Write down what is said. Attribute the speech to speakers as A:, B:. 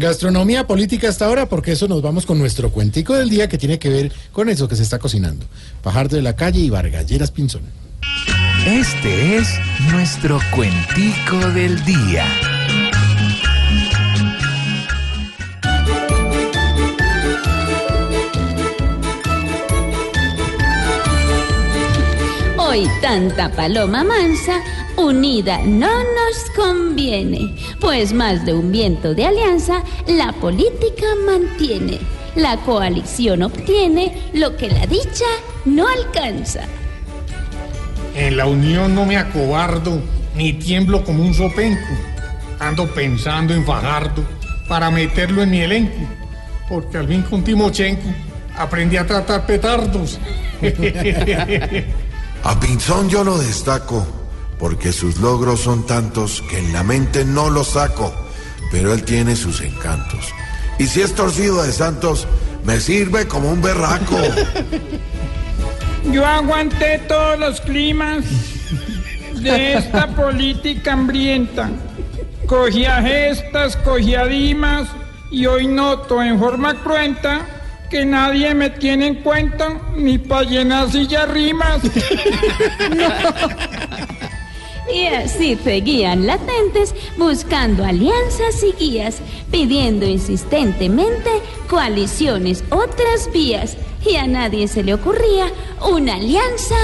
A: Gastronomía política hasta ahora, porque eso nos vamos con nuestro cuentico del día que tiene que ver con eso que se está cocinando. Pajardo de la calle y Vargalleras Pinzón.
B: Este es nuestro cuentico del día.
C: Hoy tanta paloma mansa unida no nos conviene, pues más de un viento de alianza la política mantiene. La coalición obtiene lo que la dicha no alcanza.
D: En la unión no me acobardo, ni tiemblo como un sopenco. Ando pensando en Fajardo para meterlo en mi elenco, porque al fin con Timochenko aprendí a tratar petardos.
E: A Pinzón yo lo destaco, porque sus logros son tantos que en la mente no los saco, pero él tiene sus encantos. Y si es torcido de Santos, me sirve como un berraco.
F: Yo aguanté todos los climas de esta política hambrienta. Cogía gestas, cogía dimas, y hoy noto en forma cruenta que nadie me tiene en cuenta ni para llenar sillas rimas.
C: Y así seguían latentes buscando alianzas y guías, pidiendo insistentemente coaliciones, otras vías. Y a nadie se le ocurría una alianza.